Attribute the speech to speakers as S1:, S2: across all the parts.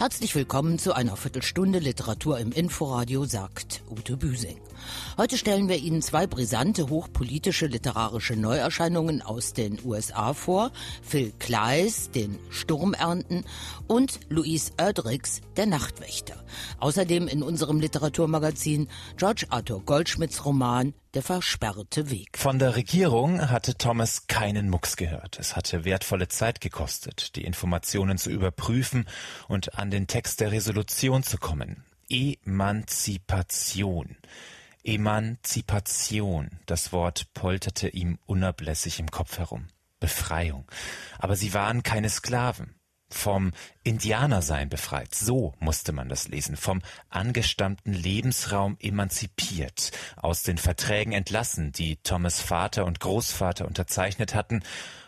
S1: Herzlich willkommen zu einer Viertelstunde Literatur im Inforadio, sagt Ute Büsing. Heute stellen wir Ihnen zwei brisante, hochpolitische literarische Neuerscheinungen aus den USA vor. Phil Kleis, den Sturmernten und Louise Erdrichs, der Nachtwächter. Außerdem in unserem Literaturmagazin George Arthur Goldschmidts Roman der versperrte Weg.
S2: Von der Regierung hatte Thomas keinen Mucks gehört. Es hatte wertvolle Zeit gekostet, die Informationen zu überprüfen und an den Text der Resolution zu kommen. Emanzipation. Emanzipation. Das Wort polterte ihm unablässig im Kopf herum. Befreiung. Aber sie waren keine Sklaven vom Indianersein befreit. So musste man das lesen. Vom angestammten Lebensraum emanzipiert, aus den Verträgen entlassen, die Thomas Vater und Großvater unterzeichnet hatten,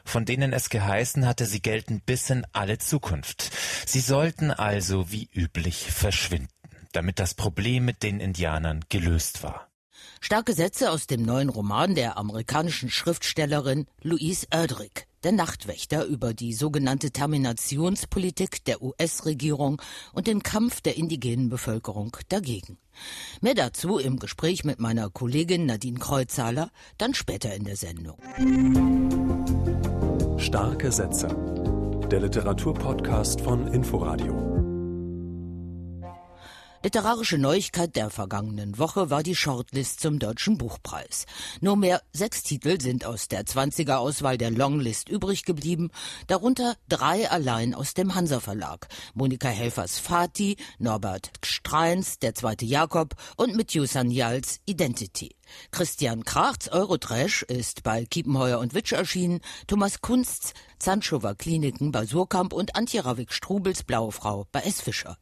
S2: von denen es geheißen hatte, sie gelten bis in alle Zukunft. Sie sollten also wie üblich verschwinden, damit das Problem mit den Indianern gelöst war.
S1: Starke Sätze aus dem neuen Roman der amerikanischen Schriftstellerin Louise Erdrich der Nachtwächter über die sogenannte Terminationspolitik der US-Regierung und den Kampf der indigenen Bevölkerung dagegen. Mehr dazu im Gespräch mit meiner Kollegin Nadine Kreuzhaler, dann später in der Sendung.
S3: Starke Sätze. Der Literaturpodcast von Inforadio.
S1: Literarische Neuigkeit der vergangenen Woche war die Shortlist zum Deutschen Buchpreis. Nur mehr sechs Titel sind aus der 20er Auswahl der Longlist übrig geblieben, darunter drei allein aus dem Hansa Verlag. Monika Helfers Fati, Norbert Streins, Der zweite Jakob und mit Yusan Identity. Christian Krachts Eurotrash ist bei Kiepenheuer und Witsch erschienen, Thomas Kunsts Zanschower Kliniken bei Surkamp und Antje Ravik Strubels Blaue Frau bei S. Fischer.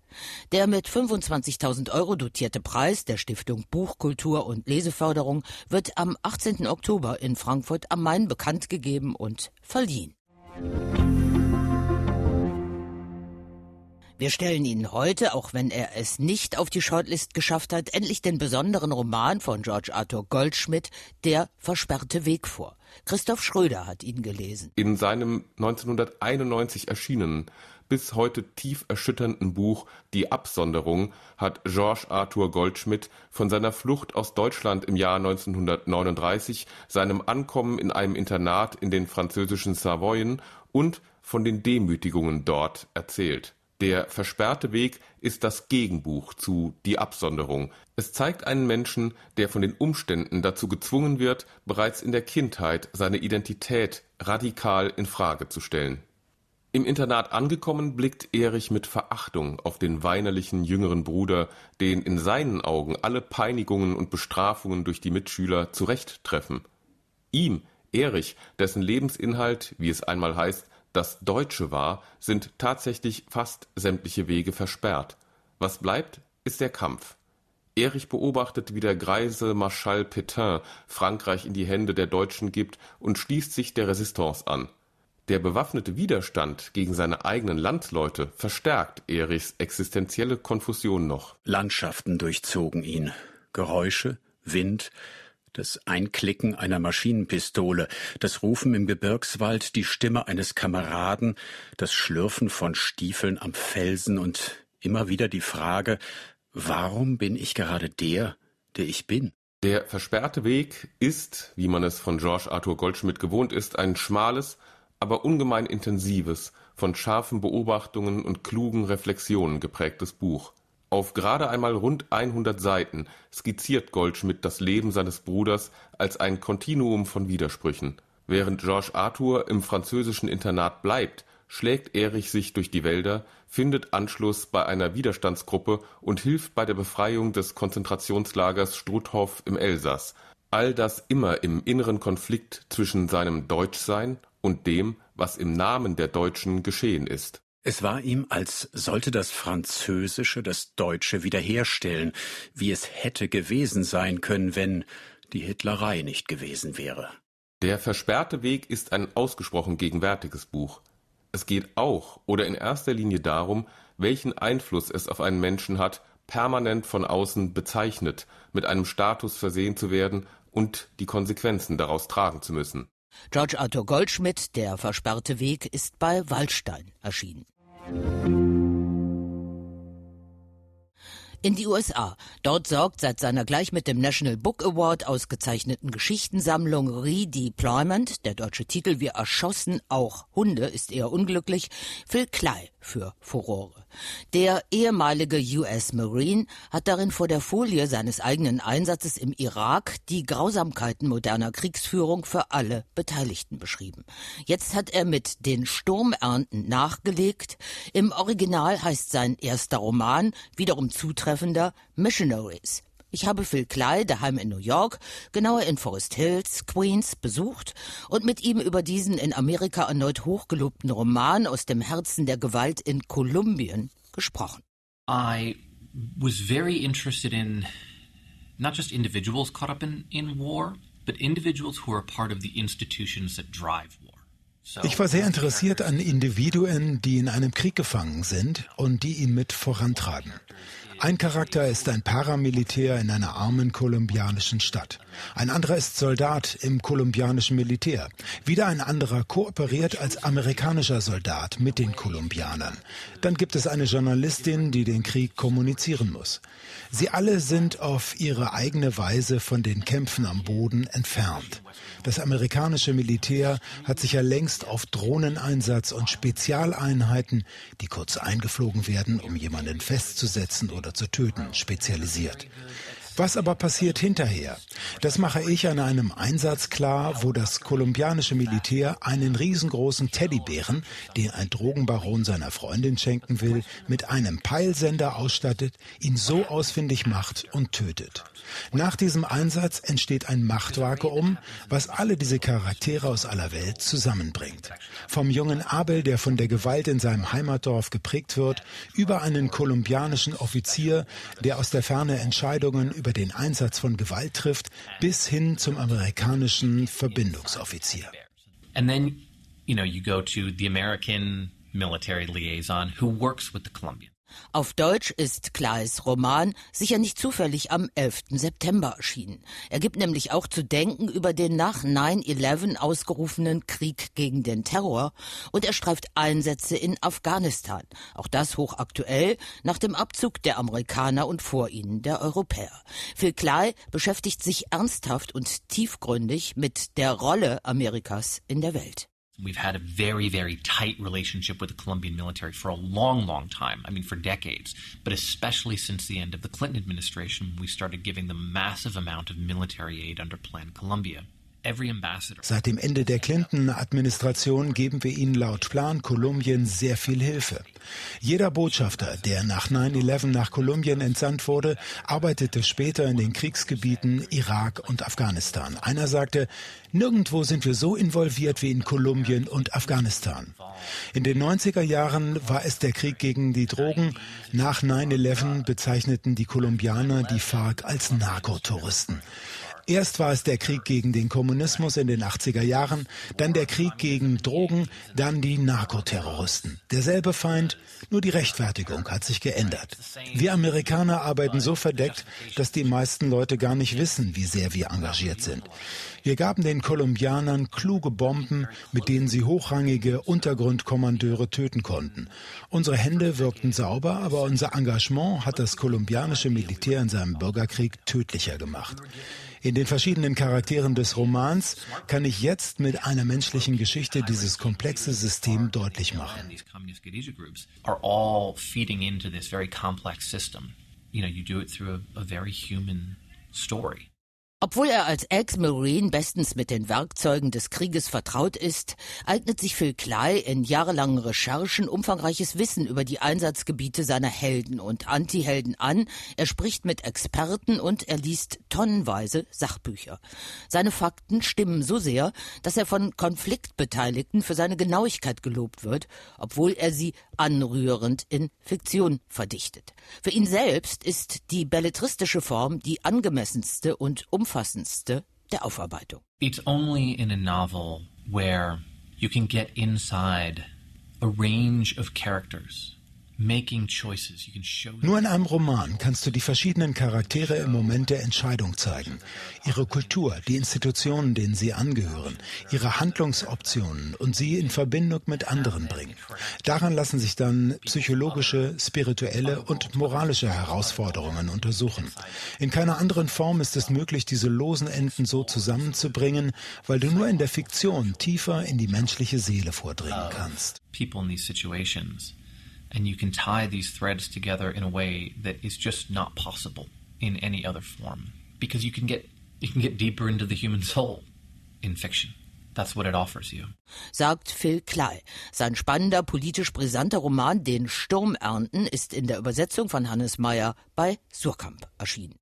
S1: Der mit 25.000 Euro dotierte Preis der Stiftung Buchkultur und Leseförderung wird am 18. Oktober in Frankfurt am Main bekannt gegeben und verliehen. Wir stellen Ihnen heute, auch wenn er es nicht auf die Shortlist geschafft hat, endlich den besonderen Roman von George Arthur Goldschmidt, Der versperrte Weg vor. Christoph Schröder hat ihn gelesen.
S4: In seinem 1991 erschienenen, bis heute tief erschütternden Buch Die Absonderung hat George Arthur Goldschmidt von seiner Flucht aus Deutschland im Jahr 1939, seinem Ankommen in einem Internat in den französischen Savoyen und von den Demütigungen dort erzählt. Der versperrte Weg ist das Gegenbuch zu Die Absonderung. Es zeigt einen Menschen, der von den Umständen dazu gezwungen wird, bereits in der Kindheit seine Identität radikal in Frage zu stellen. Im Internat angekommen, blickt Erich mit Verachtung auf den weinerlichen jüngeren Bruder, den in seinen Augen alle Peinigungen und Bestrafungen durch die Mitschüler zurechttreffen. Ihm, Erich, dessen Lebensinhalt, wie es einmal heißt, das Deutsche war, sind tatsächlich fast sämtliche Wege versperrt. Was bleibt, ist der Kampf. Erich beobachtet, wie der greise Marschall Pétain Frankreich in die Hände der Deutschen gibt und schließt sich der Resistance an. Der bewaffnete Widerstand gegen seine eigenen Landsleute verstärkt Erichs existenzielle Konfusion noch.
S5: Landschaften durchzogen ihn. Geräusche, Wind, das Einklicken einer Maschinenpistole, das Rufen im Gebirgswald, die Stimme eines Kameraden, das Schlürfen von Stiefeln am Felsen und immer wieder die Frage, warum bin ich gerade der, der ich bin?
S4: Der versperrte Weg ist, wie man es von George Arthur Goldschmidt gewohnt ist, ein schmales, aber ungemein intensives, von scharfen Beobachtungen und klugen Reflexionen geprägtes Buch. Auf gerade einmal rund 100 Seiten skizziert Goldschmidt das Leben seines Bruders als ein Kontinuum von Widersprüchen. Während George Arthur im französischen Internat bleibt, schlägt Erich sich durch die Wälder, findet Anschluss bei einer Widerstandsgruppe und hilft bei der Befreiung des Konzentrationslagers Struthof im Elsass. All das immer im inneren Konflikt zwischen seinem Deutschsein und dem, was im Namen der Deutschen geschehen ist.
S5: Es war ihm, als sollte das Französische das Deutsche wiederherstellen, wie es hätte gewesen sein können, wenn die Hitlerei nicht gewesen wäre.
S4: Der versperrte Weg ist ein ausgesprochen gegenwärtiges Buch. Es geht auch oder in erster Linie darum, welchen Einfluss es auf einen Menschen hat, permanent von außen bezeichnet, mit einem Status versehen zu werden und die Konsequenzen daraus tragen zu müssen.
S1: George Arthur Goldschmidt, Der versperrte Weg, ist bei Waldstein erschienen. In die USA. Dort sorgt seit seiner gleich mit dem National Book Award ausgezeichneten Geschichtensammlung Redeployment, der deutsche Titel Wir erschossen auch Hunde ist eher unglücklich, Phil Klei für Furore. Der ehemalige US Marine hat darin vor der Folie seines eigenen Einsatzes im Irak die Grausamkeiten moderner Kriegsführung für alle Beteiligten beschrieben. Jetzt hat er mit den Sturmernten nachgelegt. Im Original heißt sein erster Roman, wiederum zutreffender, Missionaries. Ich habe Phil Cly daheim in New York, genauer in Forest Hills, Queens, besucht und mit ihm über diesen in Amerika erneut hochgelobten Roman aus dem Herzen der Gewalt in Kolumbien gesprochen.
S6: I was very interested in not just individuals caught up in, in war, but individuals who are part of the institutions that drive war.
S7: Ich war sehr interessiert an Individuen, die in einem Krieg gefangen sind und die ihn mit vorantreiben. Ein Charakter ist ein Paramilitär in einer armen kolumbianischen Stadt. Ein anderer ist Soldat im kolumbianischen Militär. Wieder ein anderer kooperiert als amerikanischer Soldat mit den Kolumbianern. Dann gibt es eine Journalistin, die den Krieg kommunizieren muss. Sie alle sind auf ihre eigene Weise von den Kämpfen am Boden entfernt. Das amerikanische Militär hat sich ja längst auf Drohneneinsatz und Spezialeinheiten, die kurz eingeflogen werden, um jemanden festzusetzen oder zu töten, spezialisiert. Was aber passiert hinterher? Das mache ich an einem Einsatz klar, wo das kolumbianische Militär einen riesengroßen Teddybären, den ein Drogenbaron seiner Freundin schenken will, mit einem Peilsender ausstattet, ihn so ausfindig macht und tötet. Nach diesem Einsatz entsteht ein Machtvakuum, was alle diese Charaktere aus aller Welt zusammenbringt. Vom jungen Abel, der von der Gewalt in seinem Heimatdorf geprägt wird, über einen kolumbianischen Offizier, der aus der Ferne Entscheidungen über den Einsatz von Gewalt trifft, bis hin zum amerikanischen Verbindungsoffizier.
S6: And then, you know, you go to the American military liaison who works with the Colombian.
S1: Auf Deutsch ist Kleis Roman sicher nicht zufällig am 11. September erschienen. Er gibt nämlich auch zu denken über den nach 9-11 ausgerufenen Krieg gegen den Terror und er streift Einsätze in Afghanistan. Auch das hochaktuell nach dem Abzug der Amerikaner und vor ihnen der Europäer. Phil Klei beschäftigt sich ernsthaft und tiefgründig mit der Rolle Amerikas in der Welt.
S6: We've had a very, very tight relationship with the Colombian military for a long, long time. I mean, for decades. But especially since the end of the Clinton administration, we started giving them massive amount of military aid under Plan Colombia.
S7: Seit dem Ende der Clinton-Administration geben wir ihnen laut Plan Kolumbien sehr viel Hilfe. Jeder Botschafter, der nach 9-11 nach Kolumbien entsandt wurde, arbeitete später in den Kriegsgebieten Irak und Afghanistan. Einer sagte, nirgendwo sind wir so involviert wie in Kolumbien und Afghanistan. In den 90er Jahren war es der Krieg gegen die Drogen. Nach 9-11 bezeichneten die Kolumbianer die FARC als Narkotouristen. Erst war es der Krieg gegen den Kommunismus in den 80er Jahren, dann der Krieg gegen Drogen, dann die Narkoterroristen. Derselbe Feind, nur die Rechtfertigung hat sich geändert. Wir Amerikaner arbeiten so verdeckt, dass die meisten Leute gar nicht wissen, wie sehr wir engagiert sind. Wir gaben den Kolumbianern kluge Bomben, mit denen sie hochrangige Untergrundkommandeure töten konnten. Unsere Hände wirkten sauber, aber unser Engagement hat das kolumbianische Militär in seinem Bürgerkrieg tödlicher gemacht. In den verschiedenen Charakteren des Romans kann ich jetzt mit einer menschlichen Geschichte dieses komplexe System deutlich machen. You know, you do it through a, a very human story.
S1: Obwohl er als Ex-Marine bestens mit den Werkzeugen des Krieges vertraut ist, eignet sich Phil Klei in jahrelangen Recherchen umfangreiches Wissen über die Einsatzgebiete seiner Helden und Antihelden an. Er spricht mit Experten und er liest tonnenweise Sachbücher. Seine Fakten stimmen so sehr, dass er von Konfliktbeteiligten für seine Genauigkeit gelobt wird, obwohl er sie anrührend in Fiktion verdichtet. Für ihn selbst ist die belletristische Form die angemessenste und umfangreichste umfassendste der Aufarbeitung.
S6: It's only in a novel where you can get inside a range of characters
S7: Nur in einem Roman kannst du die verschiedenen Charaktere im Moment der Entscheidung zeigen. Ihre Kultur, die Institutionen, denen sie angehören, ihre Handlungsoptionen und sie in Verbindung mit anderen bringen. Daran lassen sich dann psychologische, spirituelle und moralische Herausforderungen untersuchen. In keiner anderen Form ist es möglich, diese losen Enden so zusammenzubringen, weil du nur in der Fiktion tiefer in die menschliche Seele vordringen kannst.
S6: People in these situations and you can tie these threads together in a way that is just not possible in any other form because you can get you can get deeper into the human soul in fiction. That's what it offers you.
S1: Sagt Phil Klei. Sein spannender, politisch brisanter Roman Den Sturm ernten ist in der Übersetzung von Hannes Meyer bei Surkamp erschienen.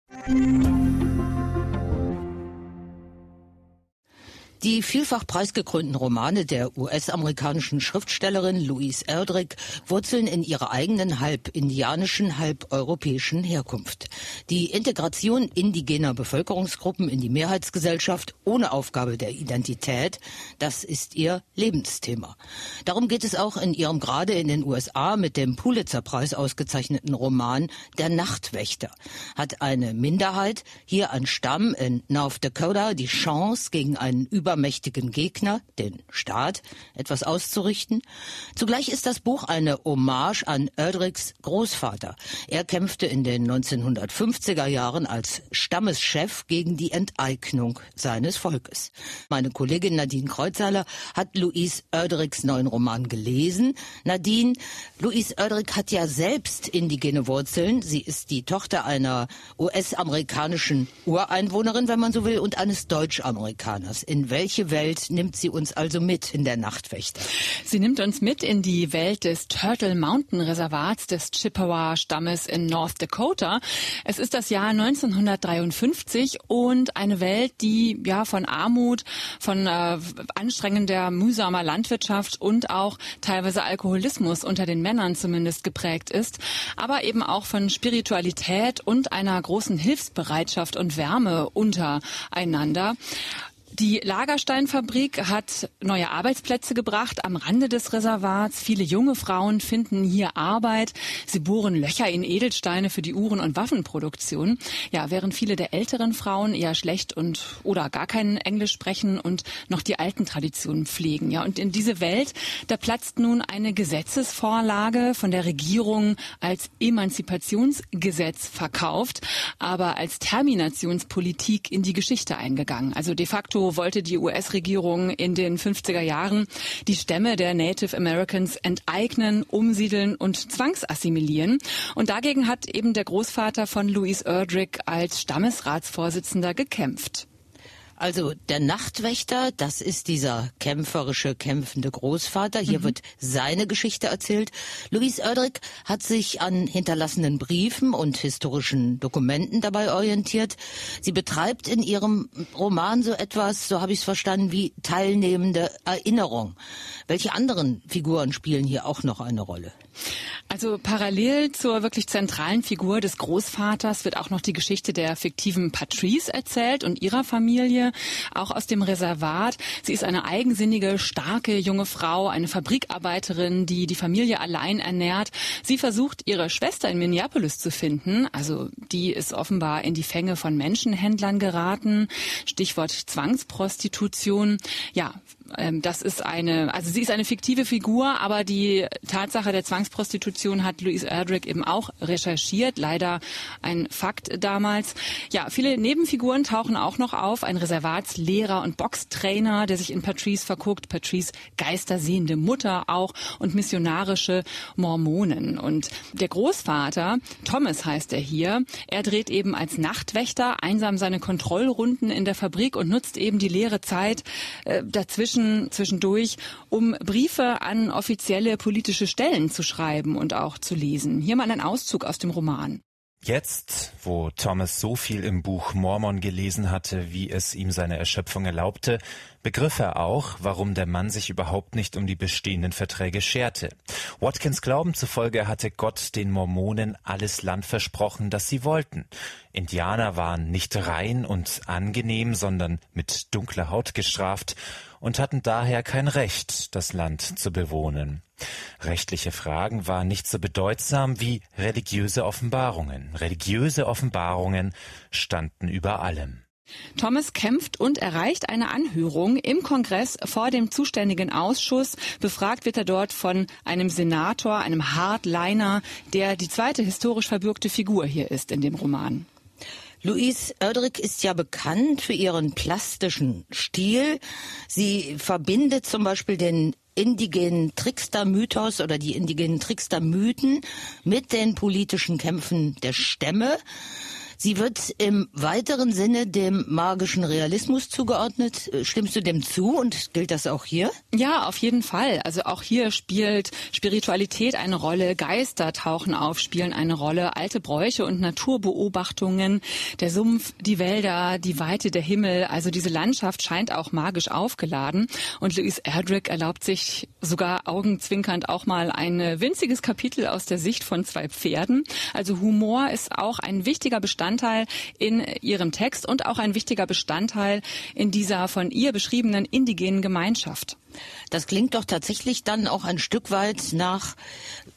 S1: Die vielfach preisgekrönten Romane der US-amerikanischen Schriftstellerin Louise Erdrich wurzeln in ihrer eigenen halb indianischen, halb europäischen Herkunft. Die Integration indigener Bevölkerungsgruppen in die Mehrheitsgesellschaft ohne Aufgabe der Identität, das ist ihr Lebensthema. Darum geht es auch in ihrem gerade in den USA mit dem Pulitzer-Preis ausgezeichneten Roman Der Nachtwächter. Hat eine Minderheit, hier ein Stamm in North Dakota, die Chance gegen einen übermächtigen Gegner, den Staat, etwas auszurichten. Zugleich ist das Buch eine Hommage an Erdrichs Großvater. Er kämpfte in den 1950er Jahren als Stammeschef gegen die Enteignung seines Volkes. Meine Kollegin Nadine Kreuzhaler hat Louise Erdrichs neuen Roman gelesen. Nadine, Louise Erdrich hat ja selbst indigene Wurzeln. Sie ist die Tochter einer US-amerikanischen Ureinwohnerin, wenn man so will, und eines Deutsch-Amerikaners. In welche Welt nimmt sie uns also mit in der Nachtwächter?
S8: Sie nimmt uns mit in die Welt des Turtle Mountain Reservats des Chippewa-Stammes in North Dakota. Es ist das Jahr 1953 und eine Welt, die ja von Armut, von äh, anstrengender, mühsamer Landwirtschaft und auch teilweise Alkoholismus unter den Männern zumindest geprägt ist, aber eben auch von Spiritualität und einer großen Hilfsbereitschaft und Wärme untereinander. Die Lagersteinfabrik hat neue Arbeitsplätze gebracht am Rande des Reservats. Viele junge Frauen finden hier Arbeit. Sie bohren Löcher in Edelsteine für die Uhren- und Waffenproduktion. Ja, während viele der älteren Frauen eher schlecht und oder gar kein Englisch sprechen und noch die alten Traditionen pflegen. Ja, und in diese Welt, da platzt nun eine Gesetzesvorlage von der Regierung als Emanzipationsgesetz verkauft, aber als Terminationspolitik in die Geschichte eingegangen. Also de facto wollte die US-Regierung in den 50er Jahren die Stämme der Native Americans enteignen, umsiedeln und zwangsassimilieren. Und dagegen hat eben der Großvater von Louis Erdrich als Stammesratsvorsitzender gekämpft.
S1: Also der Nachtwächter, das ist dieser kämpferische, kämpfende Großvater. Hier mhm. wird seine Geschichte erzählt. Louise Oerdrich hat sich an hinterlassenen Briefen und historischen Dokumenten dabei orientiert. Sie betreibt in ihrem Roman so etwas, so habe ich es verstanden, wie teilnehmende Erinnerung. Welche anderen Figuren spielen hier auch noch eine Rolle?
S8: Also parallel zur wirklich zentralen Figur des Großvaters wird auch noch die Geschichte der fiktiven Patrice erzählt und ihrer Familie, auch aus dem Reservat. Sie ist eine eigensinnige, starke junge Frau, eine Fabrikarbeiterin, die die Familie allein ernährt. Sie versucht, ihre Schwester in Minneapolis zu finden. Also die ist offenbar in die Fänge von Menschenhändlern geraten. Stichwort Zwangsprostitution. Ja, ähm, das ist eine, also sie ist eine fiktive Figur, aber die Tatsache der Zwangsprostitution hat Louise Erdrich eben auch recherchiert. Leider ein Fakt damals. Ja, viele Nebenfiguren tauchen auch noch auf. Ein Reservatslehrer und Boxtrainer, der sich in Patrice verguckt. Patrice geistersehende Mutter auch und missionarische Mormonen. Und der Großvater, Thomas heißt er hier, er dreht eben als Nachtwächter einsam seine Kontrollrunden in der Fabrik und nutzt eben die leere Zeit äh, dazwischen zwischen, zwischendurch, um Briefe an offizielle politische Stellen zu schreiben und auch zu lesen. Hier mal ein Auszug aus dem Roman.
S2: Jetzt, wo Thomas so viel im Buch Mormon gelesen hatte, wie es ihm seine Erschöpfung erlaubte, begriff er auch, warum der Mann sich überhaupt nicht um die bestehenden Verträge scherte. Watkins Glauben zufolge hatte Gott den Mormonen alles Land versprochen, das sie wollten. Indianer waren nicht rein und angenehm, sondern mit dunkler Haut gestraft und hatten daher kein Recht, das Land zu bewohnen. Rechtliche Fragen waren nicht so bedeutsam wie religiöse Offenbarungen. Religiöse Offenbarungen standen über allem.
S8: Thomas kämpft und erreicht eine Anhörung im Kongress vor dem zuständigen Ausschuss. Befragt wird er dort von einem Senator, einem Hardliner, der die zweite historisch verbürgte Figur hier ist in dem Roman.
S1: Louise Oerdrich ist ja bekannt für ihren plastischen Stil. Sie verbindet zum Beispiel den indigenen Trickster-Mythos oder die indigenen Trickster-Mythen mit den politischen Kämpfen der Stämme. Sie wird im weiteren Sinne dem magischen Realismus zugeordnet. Stimmst du dem zu und gilt das auch hier?
S8: Ja, auf jeden Fall. Also auch hier spielt Spiritualität eine Rolle, Geister tauchen auf, spielen eine Rolle, alte Bräuche und Naturbeobachtungen, der Sumpf, die Wälder, die Weite, der Himmel. Also diese Landschaft scheint auch magisch aufgeladen. Und Louise Erdrich erlaubt sich sogar augenzwinkernd auch mal ein winziges Kapitel aus der Sicht von zwei Pferden. Also Humor ist auch ein wichtiger Bestandteil Bestandteil in ihrem Text und auch ein wichtiger Bestandteil in dieser von ihr beschriebenen indigenen Gemeinschaft.
S1: Das klingt doch tatsächlich dann auch ein Stück weit nach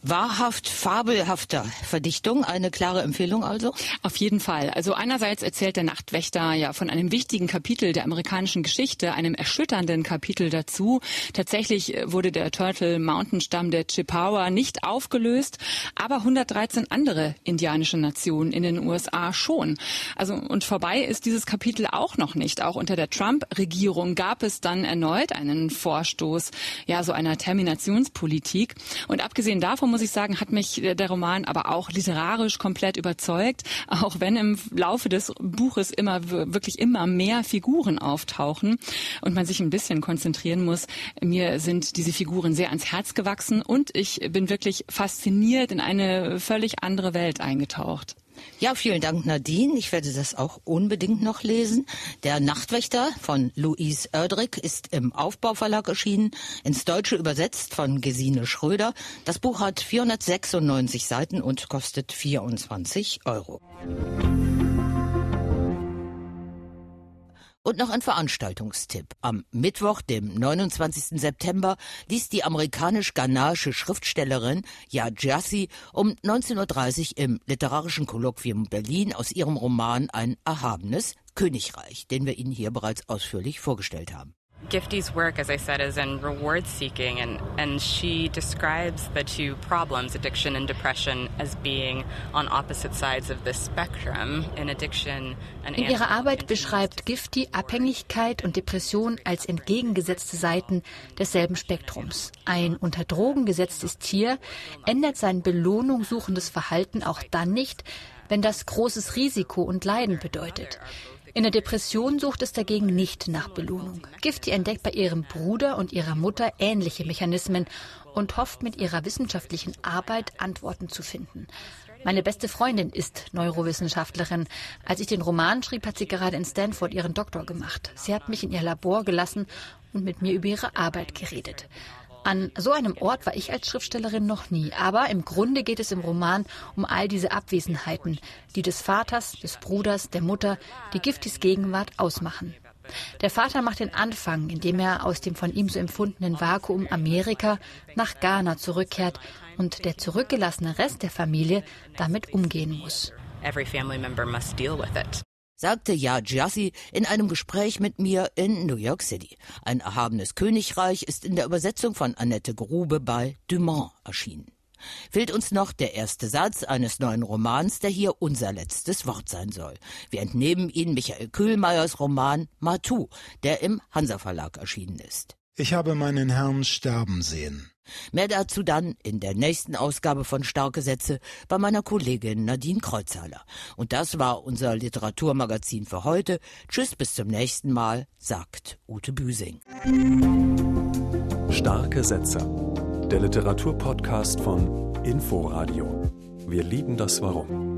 S1: wahrhaft fabelhafter Verdichtung. Eine klare Empfehlung also?
S8: Auf jeden Fall. Also einerseits erzählt der Nachtwächter ja von einem wichtigen Kapitel der amerikanischen Geschichte, einem erschütternden Kapitel dazu. Tatsächlich wurde der Turtle Mountain Stamm der Chippewa nicht aufgelöst, aber 113 andere indianische Nationen in den USA schon. Also und vorbei ist dieses Kapitel auch noch nicht. Auch unter der Trump-Regierung gab es dann erneut einen Vorschlag Vorstoß ja so einer Terminationspolitik. Und abgesehen davon muss ich sagen, hat mich der Roman aber auch literarisch komplett überzeugt, auch wenn im Laufe des Buches immer wirklich immer mehr Figuren auftauchen und man sich ein bisschen konzentrieren muss. Mir sind diese Figuren sehr ans Herz gewachsen und ich bin wirklich fasziniert in eine völlig andere Welt eingetaucht.
S1: Ja, vielen Dank, Nadine. Ich werde das auch unbedingt noch lesen. Der Nachtwächter von Louise Oerdrich ist im Aufbauverlag erschienen, ins Deutsche übersetzt von Gesine Schröder. Das Buch hat 496 Seiten und kostet 24 Euro. Und noch ein Veranstaltungstipp. Am Mittwoch, dem 29. September, liest die amerikanisch-ghanaische Schriftstellerin Yad Jassi um 19.30 Uhr im Literarischen Kolloquium Berlin aus ihrem Roman Ein erhabenes Königreich, den wir Ihnen hier bereits ausführlich vorgestellt haben.
S9: Gifty's work, as I said, is in reward seeking, and, and she describes the two problems, addiction and depression, as being on opposite sides of the spectrum. In addiction,
S10: an in ihrer Arbeit beschreibt Gifty Abhängigkeit und Depression als entgegengesetzte Seiten desselben Spektrums. Ein unter Drogen gesetztes Tier ändert sein belohnungssuchendes Verhalten auch dann nicht, wenn das großes Risiko und Leiden bedeutet. In der Depression sucht es dagegen nicht nach Belohnung. Gifty entdeckt bei ihrem Bruder und ihrer Mutter ähnliche Mechanismen und hofft mit ihrer wissenschaftlichen Arbeit Antworten zu finden. Meine beste Freundin ist Neurowissenschaftlerin. Als ich den Roman schrieb, hat sie gerade in Stanford ihren Doktor gemacht. Sie hat mich in ihr Labor gelassen und mit mir über ihre Arbeit geredet. An so einem Ort war ich als Schriftstellerin noch nie, aber im Grunde geht es im Roman um all diese Abwesenheiten, die des Vaters, des Bruders, der Mutter, die Giftis Gegenwart ausmachen. Der Vater macht den Anfang, indem er aus dem von ihm so empfundenen Vakuum Amerika nach Ghana zurückkehrt und der zurückgelassene Rest der Familie damit umgehen muss. Every family member must deal with it
S1: sagte Ja Jassi in einem Gespräch mit mir in New York City. Ein erhabenes Königreich ist in der Übersetzung von Annette Grube bei Dumont erschienen. Fehlt uns noch der erste Satz eines neuen Romans, der hier unser letztes Wort sein soll. Wir entnehmen ihn Michael Kühlmeiers Roman Matu, der im Hansa Verlag erschienen ist.
S7: Ich habe meinen Herrn sterben sehen.
S1: Mehr dazu dann in der nächsten Ausgabe von Starke Sätze bei meiner Kollegin Nadine Kreuzhaler. Und das war unser Literaturmagazin für heute. Tschüss, bis zum nächsten Mal, sagt Ute Büsing.
S3: Starke Sätze. Der Literaturpodcast von Inforadio. Wir lieben das Warum.